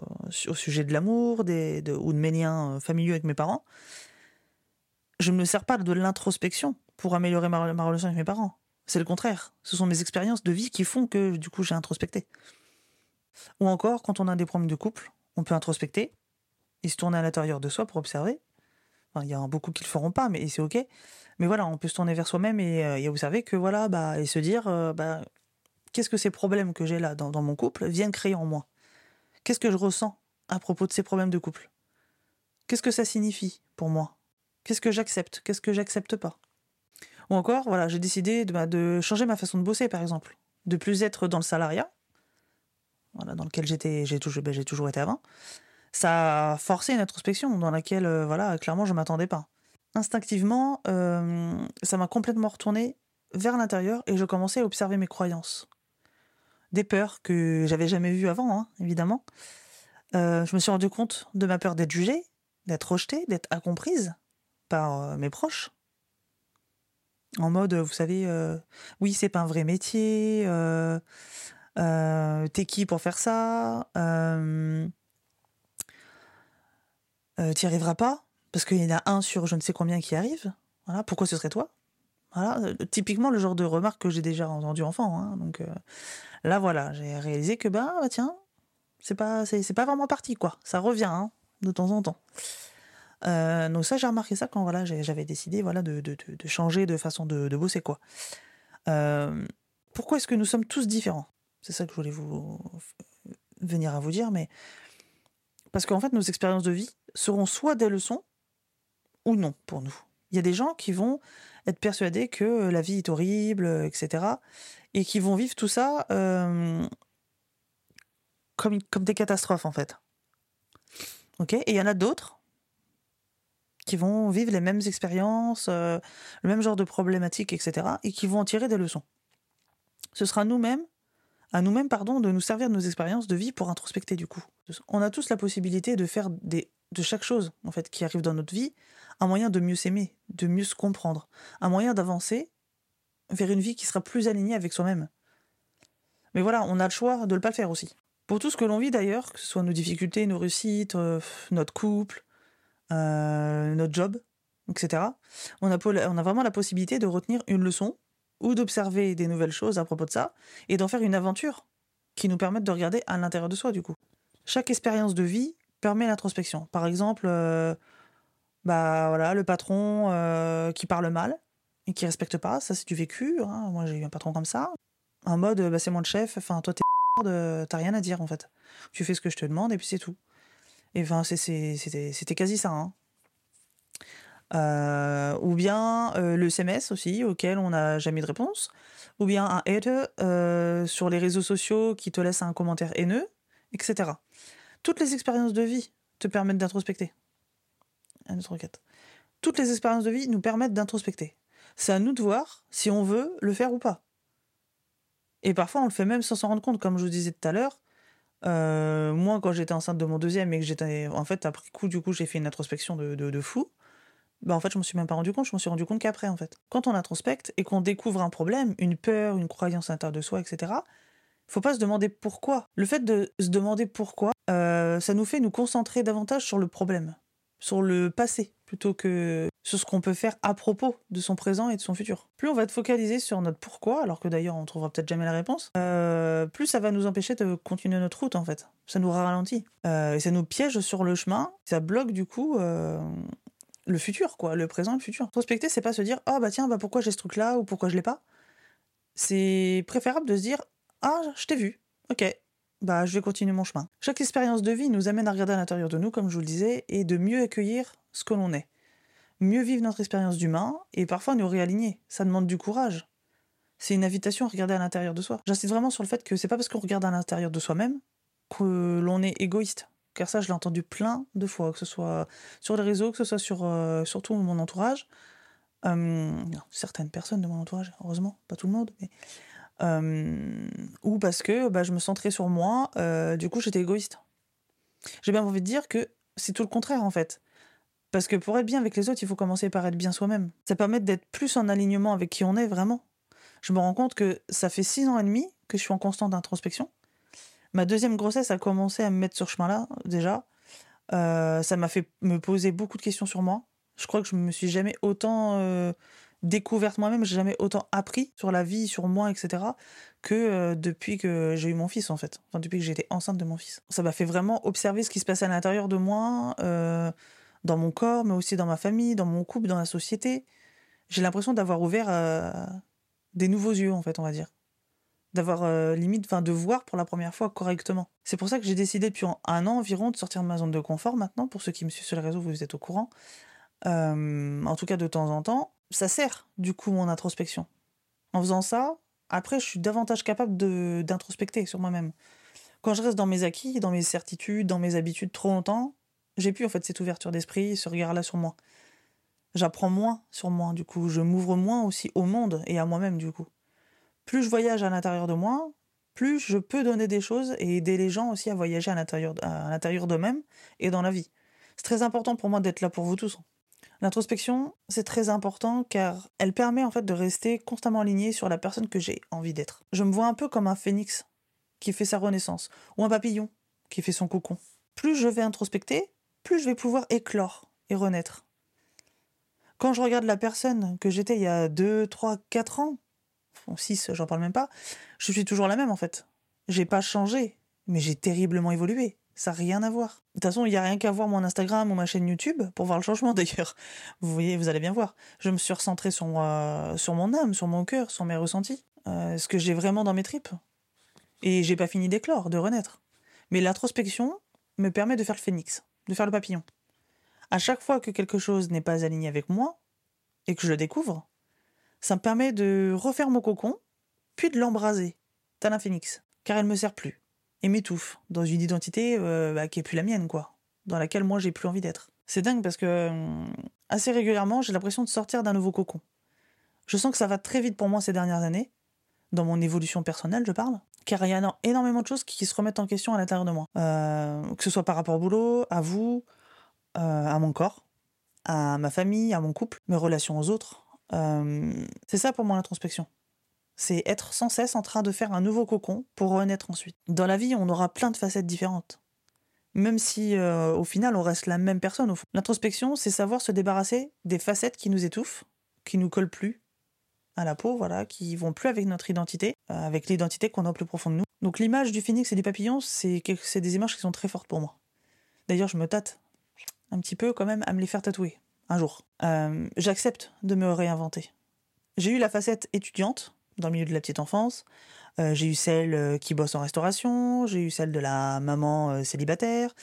au sujet de l'amour ou de mes liens familiaux avec mes parents. Je ne me sers pas de l'introspection pour améliorer ma relation avec mes parents. C'est le contraire. Ce sont mes expériences de vie qui font que du coup j'ai introspecté. Ou encore, quand on a des problèmes de couple, on peut introspecter et se tourner à l'intérieur de soi pour observer. il y a beaucoup qui le feront pas, mais c'est ok. Mais voilà, on peut se tourner vers soi-même et, euh, observer que voilà, bah, et se dire, euh, bah, qu'est-ce que ces problèmes que j'ai là dans, mon couple viennent créer en moi? Qu'est-ce que je ressens à propos de ces problèmes de couple? Qu'est-ce que ça signifie pour moi? Qu'est-ce que j'accepte? Qu'est-ce que j'accepte pas? Ou encore, voilà, j'ai décidé de, changer ma façon de bosser, par exemple. De plus être dans le salariat, voilà, dans lequel j'étais, j'ai toujours, bah, j'ai toujours été avant. Ça a forcé une introspection dans laquelle, euh, voilà, clairement, je m'attendais pas. Instinctivement, euh, ça m'a complètement retourné vers l'intérieur et je commençais à observer mes croyances. Des peurs que j'avais jamais vues avant, hein, évidemment. Euh, je me suis rendu compte de ma peur d'être jugée, d'être rejetée, d'être incomprise par mes proches en mode, vous savez, euh, oui, c'est pas un vrai métier, euh, euh, t'es qui pour faire ça T'y arriveras pas Parce qu'il y en a un sur je ne sais combien qui arrive. Voilà, pourquoi ce serait toi? Voilà, typiquement le genre de remarque que j'ai déjà entendu enfant. Hein, donc là, voilà, j'ai réalisé que bah, bah tiens, c'est pas, c'est, pas vraiment parti quoi. Ça revient hein, de temps en temps. Euh, donc ça, j'ai remarqué ça quand voilà, j'avais décidé voilà, de, changer de façon de, bosser. quoi. Euh, pourquoi est-ce que nous sommes tous différents? C'est ça que je voulais vous venir à vous dire, mais parce qu'en fait, nos expériences de vie seront soit des leçons ou non pour nous. Il y a des gens qui vont être persuadés que la vie est horrible, etc., et qui vont vivre tout ça euh, comme, comme des catastrophes en fait. Ok? Et il y en a d'autres qui vont vivre les mêmes expériences, euh, le même genre de problématiques, etc., et qui vont en tirer des leçons. Ce sera nous-mêmes, à nous-mêmes, pardon, de nous servir de nos expériences de vie pour introspecter du coup. On a tous la possibilité de faire des, de chaque chose, en fait, qui arrive dans notre vie, un moyen de mieux s'aimer, de mieux se comprendre, un moyen d'avancer vers une vie qui sera plus alignée avec soi-même. Mais voilà, on a le choix de ne pas le faire aussi. Pour tout ce que l'on vit d'ailleurs, que ce soit nos difficultés, nos réussites, euh, notre couple, euh, notre job, etc. On a, on a vraiment la possibilité de retenir une leçon ou d'observer des nouvelles choses à propos de ça et d'en faire une aventure qui nous permette de regarder à l'intérieur de soi du coup. Chaque expérience de vie permet l'introspection. Par exemple, euh, bah voilà, le patron euh, qui parle mal et qui respecte pas, ça c'est du vécu. Hein. Moi j'ai eu un patron comme ça. En mode, bah, c'est moi le chef, enfin toi t'es t'as rien à dire en fait. Tu fais ce que je te demande et puis c'est tout. Et enfin, c'était quasi ça. Hein. Euh, ou bien euh, le SMS aussi, auquel on n'a jamais de réponse. Ou bien un hater sur les réseaux sociaux qui te laisse un commentaire haineux, etc. Toutes les expériences de vie te permettent d'introspecter. Toutes les expériences de vie nous permettent d'introspecter. C'est à nous de voir si on veut le faire ou pas. Et parfois, on le fait même sans s'en rendre compte, comme je vous disais tout à l'heure. Euh, moi, quand j'étais enceinte de mon deuxième et que j'étais. En fait, après coup, du coup, j'ai fait une introspection de, fou. bah en fait, je me suis même pas rendu compte, je me suis rendu compte qu'après, en fait. Quand on introspecte et qu'on découvre un problème, une peur, une croyance intérieure de soi, etc., faut pas se demander pourquoi. Le fait de se demander pourquoi, euh, ça nous fait nous concentrer davantage sur le problème, sur le passé, plutôt que sur ce qu'on peut faire à propos de son présent et de son futur. Plus on va être focalisé sur notre pourquoi, alors que d'ailleurs on trouvera peut-être jamais la réponse, euh, plus ça va nous empêcher de continuer notre route en fait. Ça nous ralentit. Euh, et ça nous piège sur le chemin, ça bloque du coup le futur, quoi, le présent et le futur. Prospecter, c'est pas se dire, oh bah tiens, bah pourquoi j'ai ce truc-là ou pourquoi je l'ai pas. C'est préférable de se dire, ah, je t'ai vu, ok, bah je vais continuer mon chemin. Chaque expérience de vie nous amène à regarder à l'intérieur de nous, comme je vous le disais, et de mieux accueillir ce que l'on est. Mieux vivre notre expérience d'humain et parfois nous réaligner. Ça demande du courage. C'est une invitation à regarder à l'intérieur de soi. J'insiste vraiment sur le fait que c'est pas parce qu'on regarde à l'intérieur de soi-même que l'on est égoïste car ça, je l'ai entendu plein de fois, que ce soit sur les réseaux, que ce soit sur euh, surtout mon entourage. certaines personnes de mon entourage, heureusement, pas tout le monde, mais. Ou parce que bah, je me centrais sur moi, euh, du coup j'étais égoïste. J'ai bien envie de dire que c'est tout le contraire en fait. Parce que pour être bien avec les autres, il faut commencer par être bien soi-même. Ça permet d'être plus en alignement avec qui on est vraiment. Je me rends compte que ça fait six ans et demi que je suis en constante introspection. Ma deuxième grossesse a commencé à me mettre sur ce chemin-là, déjà. Euh, ça m'a fait me poser beaucoup de questions sur moi. Je crois que je me suis jamais autant euh, découverte moi-même, j'ai jamais autant appris sur la vie, sur moi, etc. que euh, depuis que j'ai eu mon fils, en fait. Enfin, depuis que j'étais enceinte de mon fils. Ça m'a fait vraiment observer ce qui se passait à l'intérieur de moi, dans mon corps, mais aussi dans ma famille, dans mon couple, dans la société. J'ai l'impression d'avoir ouvert des nouveaux yeux, en fait, on va dire d'avoir euh, limite, enfin de voir pour la première fois correctement. C'est pour ça que j'ai décidé depuis un an environ de sortir de ma zone de confort maintenant. Pour ceux qui me suivent sur les réseaux, vous êtes au courant. Euh, en tout cas, de temps en temps, ça sert du coup mon introspection. En faisant ça, après, je suis davantage capable de d'introspecter sur moi-même. Quand je reste dans mes acquis, dans mes certitudes, dans mes habitudes trop longtemps, j'ai plus en fait cette ouverture d'esprit, ce regard-là sur moi. J'apprends moins sur moi, du coup, je m'ouvre moins aussi au monde et à moi-même, du coup plus je voyage à l'intérieur de moi, plus je peux donner des choses et aider les gens aussi à voyager à l'intérieur, à l'intérieur d'eux-mêmes et dans la vie. C'est très important pour moi d'être là pour vous tous. L'introspection, c'est très important car elle permet en fait de rester constamment aligné sur la personne que j'ai envie d'être. Je me vois un peu comme un phénix qui fait sa renaissance ou un papillon qui fait son cocon. Plus je vais introspecter, plus je vais pouvoir éclore et renaître. Quand je regarde la personne que j'étais il y a 2, 3, 4 ans, 6, j'en parle même pas, je suis toujours la même en fait. J'ai pas changé, mais j'ai terriblement évolué. Ça n'a rien à voir. De toute façon, il n'y a rien qu'à voir mon Instagram ou ma chaîne YouTube pour voir le changement d'ailleurs. Vous voyez, vous allez bien voir. Je me suis recentré sur, mon âme, sur mon cœur, sur mes ressentis, euh, ce que j'ai vraiment dans mes tripes. Et j'ai pas fini d'éclore, de renaître. Mais l'introspection me permet de faire le phénix, de faire le papillon. À chaque fois que quelque chose n'est pas aligné avec moi, et que je le découvre, ça me permet de refaire mon cocon, puis de l'embraser, tel un phénix, car elle me sert plus, et m'étouffe dans une identité euh, bah, qui est plus la mienne, quoi, dans laquelle moi j'ai plus envie d'être. C'est dingue parce que euh, assez régulièrement j'ai l'impression de sortir d'un nouveau cocon. Je sens que ça va très vite pour moi ces dernières années, dans mon évolution personnelle, je parle, car il y a énormément de choses qui se remettent en question à l'intérieur de moi, euh, que ce soit par rapport au boulot, à vous, à mon corps, à ma famille, à mon couple, mes relations aux autres, euh, c'est ça pour moi l'introspection. C'est être sans cesse en train de faire un nouveau cocon pour renaître ensuite. Dans la vie, on aura plein de facettes différentes. Même si euh, au final on reste la même personne au fond. L'introspection, c'est savoir se débarrasser des facettes qui nous étouffent, qui nous collent plus à la peau, voilà, qui vont plus avec notre identité, euh, avec l'identité qu'on a au plus profond de nous. Donc l'image du phénix et du papillon, c'est des images qui sont très fortes pour moi. D'ailleurs, je me tâte un petit peu quand même à me les faire tatouer un jour. Euh, j'accepte de me réinventer. J'ai eu la facette étudiante dans le milieu de la petite enfance. Euh, j'ai eu celle euh, qui bosse en restauration, j'ai eu celle de la maman célibataire.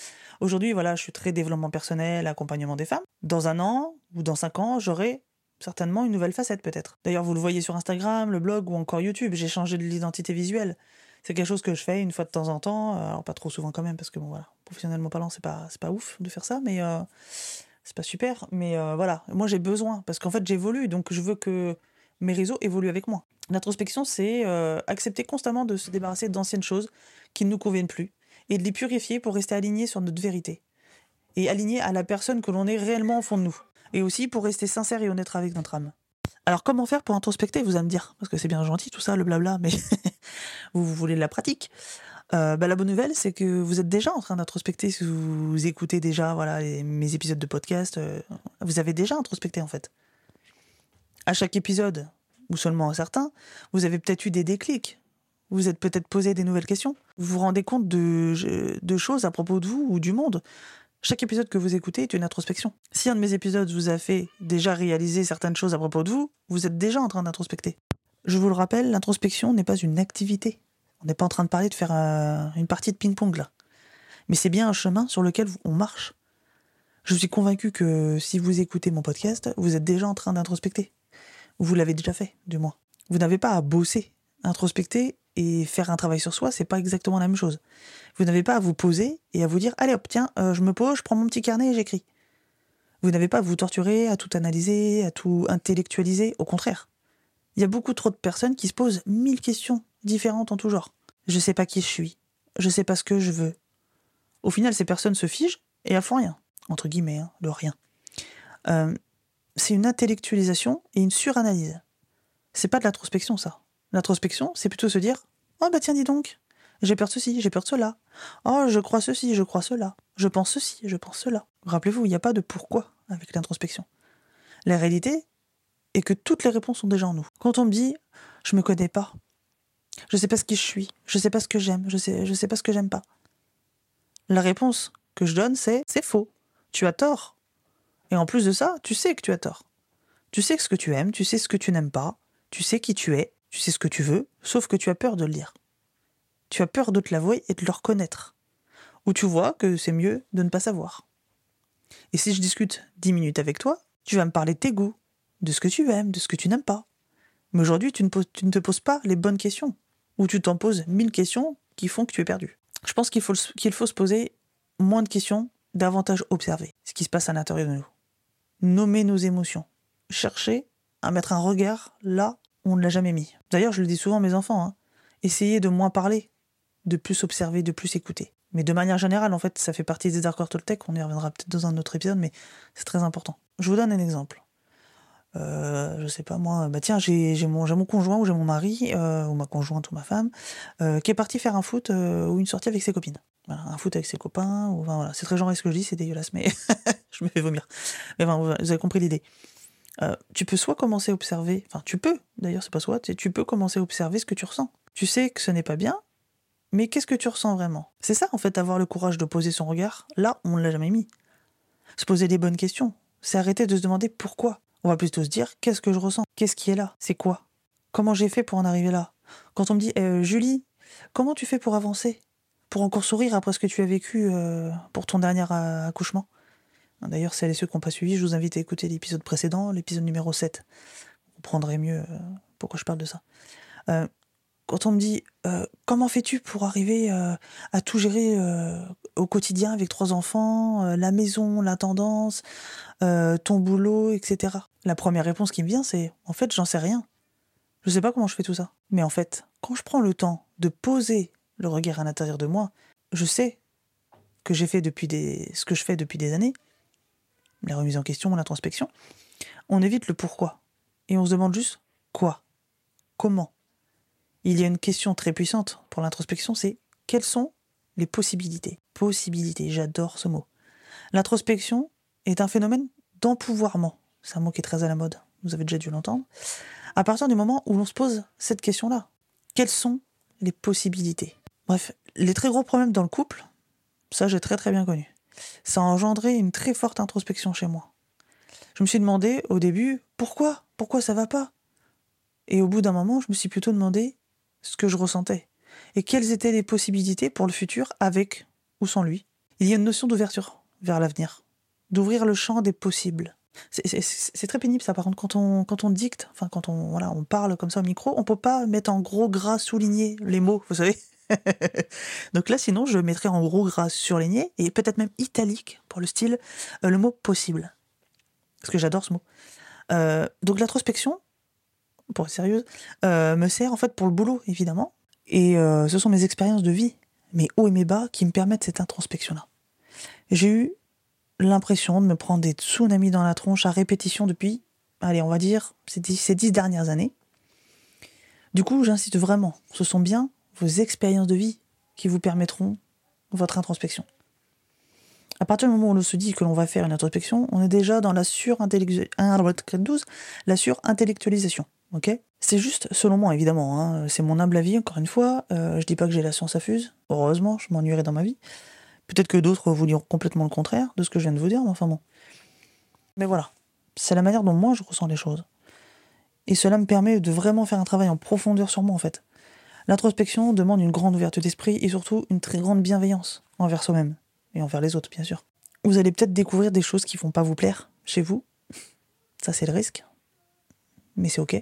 Aujourd'hui, voilà, je suis très développement personnel, accompagnement des femmes. Dans un an ou dans cinq ans, j'aurai certainement une nouvelle facette peut-être. D'ailleurs, vous le voyez sur Instagram, le blog ou encore YouTube, j'ai changé de l'identité visuelle. C'est quelque chose que je fais une fois de temps en temps, alors pas trop souvent quand même parce que bon voilà, professionnellement parlant, c'est pas c'est pas ouf de faire ça, mais c'est pas super, mais euh, voilà, moi j'ai besoin, parce qu'en fait j'évolue, donc je veux que mes réseaux évoluent avec moi. L'introspection, c'est euh, accepter constamment de se débarrasser d'anciennes choses qui ne nous conviennent plus, et de les purifier pour rester alignés sur notre vérité, et alignés à la personne que l'on est réellement au fond de nous. Et aussi pour rester sincère et honnête avec notre âme. Alors comment faire pour introspecter, vous allez me dire Parce que c'est bien gentil tout ça, le blabla, mais vous, vous voulez de la pratique. Euh, bah, la bonne nouvelle, c'est que vous êtes déjà en train d'introspecter si vous écoutez déjà voilà, mes épisodes de podcast. Euh, vous avez déjà introspecté en fait. À chaque épisode, ou seulement à certains, vous avez peut-être eu des déclics. Vous êtes peut-être posé des nouvelles questions. Vous vous rendez compte de, choses à propos de vous ou du monde. Chaque épisode que vous écoutez est une introspection. Si un de mes épisodes vous a fait déjà réaliser certaines choses à propos de vous, vous êtes déjà en train d'introspecter. Je vous le rappelle, l'introspection n'est pas une activité. On n'est pas en train de parler de faire euh, une partie de ping-pong là. Mais c'est bien un chemin sur lequel on marche. Je suis convaincu que si vous écoutez mon podcast, vous êtes déjà en train d'introspecter. Vous l'avez déjà fait, du moins. Vous n'avez pas à bosser. Introspecter et faire un travail sur soi, c'est pas exactement la même chose. Vous n'avez pas à vous poser et à vous dire allez hop, tiens, euh, je me pose, je prends mon petit carnet et j'écris. Vous n'avez pas à vous torturer, à tout analyser, à tout intellectualiser, au contraire. Il y a beaucoup trop de personnes qui se posent mille questions différentes en tout genre. Je sais pas qui je suis. Je sais pas ce que je veux. Au final, ces personnes se figent et elles font rien. Entre guillemets, hein, le rien. Euh, c'est une intellectualisation et une suranalyse. C'est pas de l'introspection, ça. L'introspection, c'est plutôt se dire Oh bah tiens, dis donc, j'ai peur de ceci, j'ai peur de cela. Oh, je crois ceci, je crois cela. Je pense ceci, je pense cela. Rappelez-vous, il n'y a pas de pourquoi avec l'introspection. La réalité est que toutes les réponses sont déjà en nous. Quand on me dit Je me connais pas, je sais pas ce qui je suis. Je sais pas ce que j'aime. Je sais, je sais pas ce que j'aime pas. La réponse que je donne, c'est c'est faux. Tu as tort. Et en plus de ça, tu sais que tu as tort. Tu sais ce que tu aimes, tu sais ce que tu n'aimes pas, tu sais qui tu es, tu sais ce que tu veux, sauf que tu as peur de le dire. Tu as peur de te l'avouer et de le reconnaître. Ou tu vois que c'est mieux de ne pas savoir. Et si je discute dix minutes avec toi, tu vas me parler de tes goûts, de ce que tu aimes, de ce que tu n'aimes pas. Mais aujourd'hui, tu, ne te poses pas les bonnes questions où tu t'en poses mille questions qui font que tu es perdu. Je pense qu'il faut, qu'il faut se poser moins de questions, davantage observer ce qui se passe à l'intérieur de nous. Nommer nos émotions. Chercher à mettre un regard là où on ne l'a jamais mis. D'ailleurs, je le dis souvent à mes enfants, hein. essayez de moins parler, de plus observer, de plus écouter. Mais de manière générale, en fait, ça fait partie des accords Toltec, on y reviendra peut-être dans un autre épisode, mais c'est très important. Je vous donne un exemple. Euh, je sais pas moi, bah tiens, j'ai mon, mon conjoint ou j'ai mon mari, euh, ou ma conjointe ou ma femme, euh, qui est parti faire un foot ou une sortie avec ses copines. Un foot avec ses copains, ou voilà. C'est très genré ce que je dis, c'est dégueulasse, mais je me fais vomir. Mais vous avez compris l'idée. tu peux soit commencer à observer, enfin tu peux, d'ailleurs c'est pas soit, tu peux commencer à observer ce que tu ressens. Tu sais que ce n'est pas bien, mais qu'est-ce que tu ressens vraiment? C'est ça en fait, avoir le courage de poser son regard là on ne l'a jamais mis. Se poser des bonnes questions, c'est arrêter de se demander pourquoi. On va plutôt se dire qu'est-ce que je ressens? Qu'est-ce qui est là? C'est quoi? Comment j'ai fait pour en arriver là? Quand on me dit euh, Julie, comment tu fais pour avancer? Pour encore sourire après ce que tu as vécu euh, pour ton dernier accouchement D'ailleurs, celles et ceux qui n'ont pas suivi, je vous invite à écouter l'épisode précédent, l'épisode numéro 7. Vous prendrez mieux euh, pourquoi je parle de ça quand on me dit euh, comment fais-tu pour arriver euh, à tout gérer euh, au quotidien avec trois enfants, la maison, la tendance, ton boulot, etc. La première réponse qui me vient, c'est en fait, j'en sais rien. Je sais pas comment je fais tout ça. Mais en fait, quand je prends le temps de poser le regard à l'intérieur de moi, je sais que j'ai fait depuis des, ce que je fais depuis des années, la remise en question, l'introspection. On évite le pourquoi et on se demande juste quoi, comment? Il y a une question très puissante pour l'introspection, c'est quelles sont les possibilités? Possibilités, j'adore ce mot. L'introspection est un phénomène d'empouvoirment. C'est un mot qui est très à la mode, vous avez déjà dû l'entendre. À partir du moment où l'on se pose cette question-là, quelles sont les possibilités? Bref, les très gros problèmes dans le couple, ça j'ai très très bien connu. Ça a engendré une très forte introspection chez moi. Je me suis demandé au début pourquoi? Pourquoi ça va pas? Et au bout d'un moment, je me suis plutôt demandé ce que je ressentais et quelles étaient les possibilités pour le futur avec ou sans lui. Il y a une notion d'ouverture vers l'avenir, d'ouvrir le champ des possibles. C'est très pénible ça par contre quand on, quand on dicte, enfin quand on, voilà, on parle comme ça au micro, on peut pas mettre en gros gras souligné les mots, vous savez. Donc là sinon je mettrais en gros gras surligné et peut-être même italique pour le style euh, le mot possible. Parce que j'adore ce mot. Euh, donc l'introspection, pour être sérieuse, euh, me sert en fait pour le boulot, évidemment. Et ce sont mes expériences de vie, mes hauts et mes bas, qui me permettent cette introspection-là. J'ai eu l'impression de me prendre des tsunamis dans la tronche à répétition depuis, allez, on va dire, ces dix, ces dix dernières années. Du coup, j'insiste vraiment, ce sont bien vos expériences de vie qui vous permettront votre introspection. À partir du moment où on se dit que l'on va faire une introspection, on est déjà dans la surintellectualisation. c'est juste, selon moi, évidemment, hein, c'est mon humble avis, encore une fois. Euh, je dis pas que j'ai la science à fuse. Heureusement, je m'ennuierai dans ma vie. Peut-être que d'autres vous diront complètement le contraire de ce que je viens de vous dire, mais enfin bon. Mais voilà, c'est la manière dont moi je ressens les choses. Et cela me permet de vraiment faire un travail en profondeur sur moi, en fait. L'introspection demande une grande ouverture d'esprit et surtout une très grande bienveillance envers soi-même et envers les autres, bien sûr. Vous allez peut-être découvrir des choses qui vont pas vous plaire chez vous. Ça, c'est le risque. Mais c'est ok.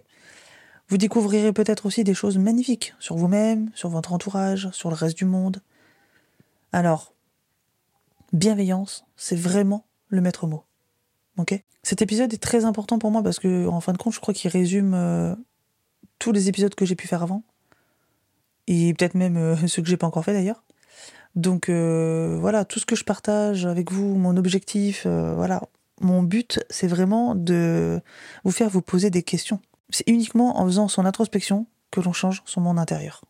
Vous découvrirez peut-être aussi des choses magnifiques sur vous-même, sur votre entourage, sur le reste du monde. Alors, bienveillance, c'est vraiment le maître mot. Ok? Cet épisode est très important pour moi parce que, en fin de compte, je crois qu'il résume euh, tous les épisodes que j'ai pu faire avant. Et peut-être même euh, ceux que j'ai pas encore fait d'ailleurs. Donc euh, voilà, tout ce que je partage avec vous, mon objectif, voilà, mon but, c'est vraiment de vous faire vous poser des questions c'est uniquement en faisant son introspection que l'on change son monde intérieur.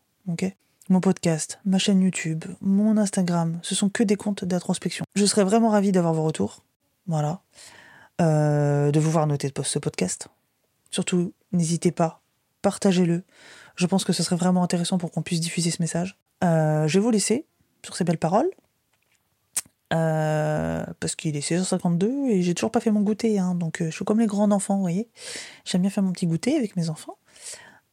Mon podcast, ma chaîne YouTube, mon Instagram, ce sont que des comptes d'introspection. Je serais vraiment ravi d'avoir vos retours. Voilà. Euh, de vous voir noter ce podcast. Surtout, n'hésitez pas, partagez-le. Je pense que ce serait vraiment intéressant pour qu'on puisse diffuser ce message. Euh, je vais vous laisser sur ces belles paroles. Euh, parce qu'il est 16h52 et j'ai toujours pas fait mon goûter, hein, donc euh, je suis comme les grands enfants, vous voyez. J'aime bien faire mon petit goûter avec mes enfants.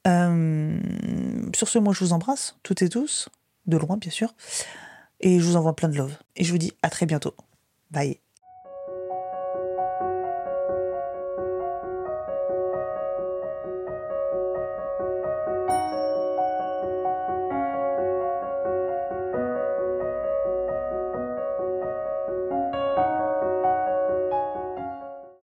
Sur ce, moi je vous embrasse, toutes et tous, de loin bien sûr, et je vous envoie plein de love. Et je vous dis à très bientôt. Bye.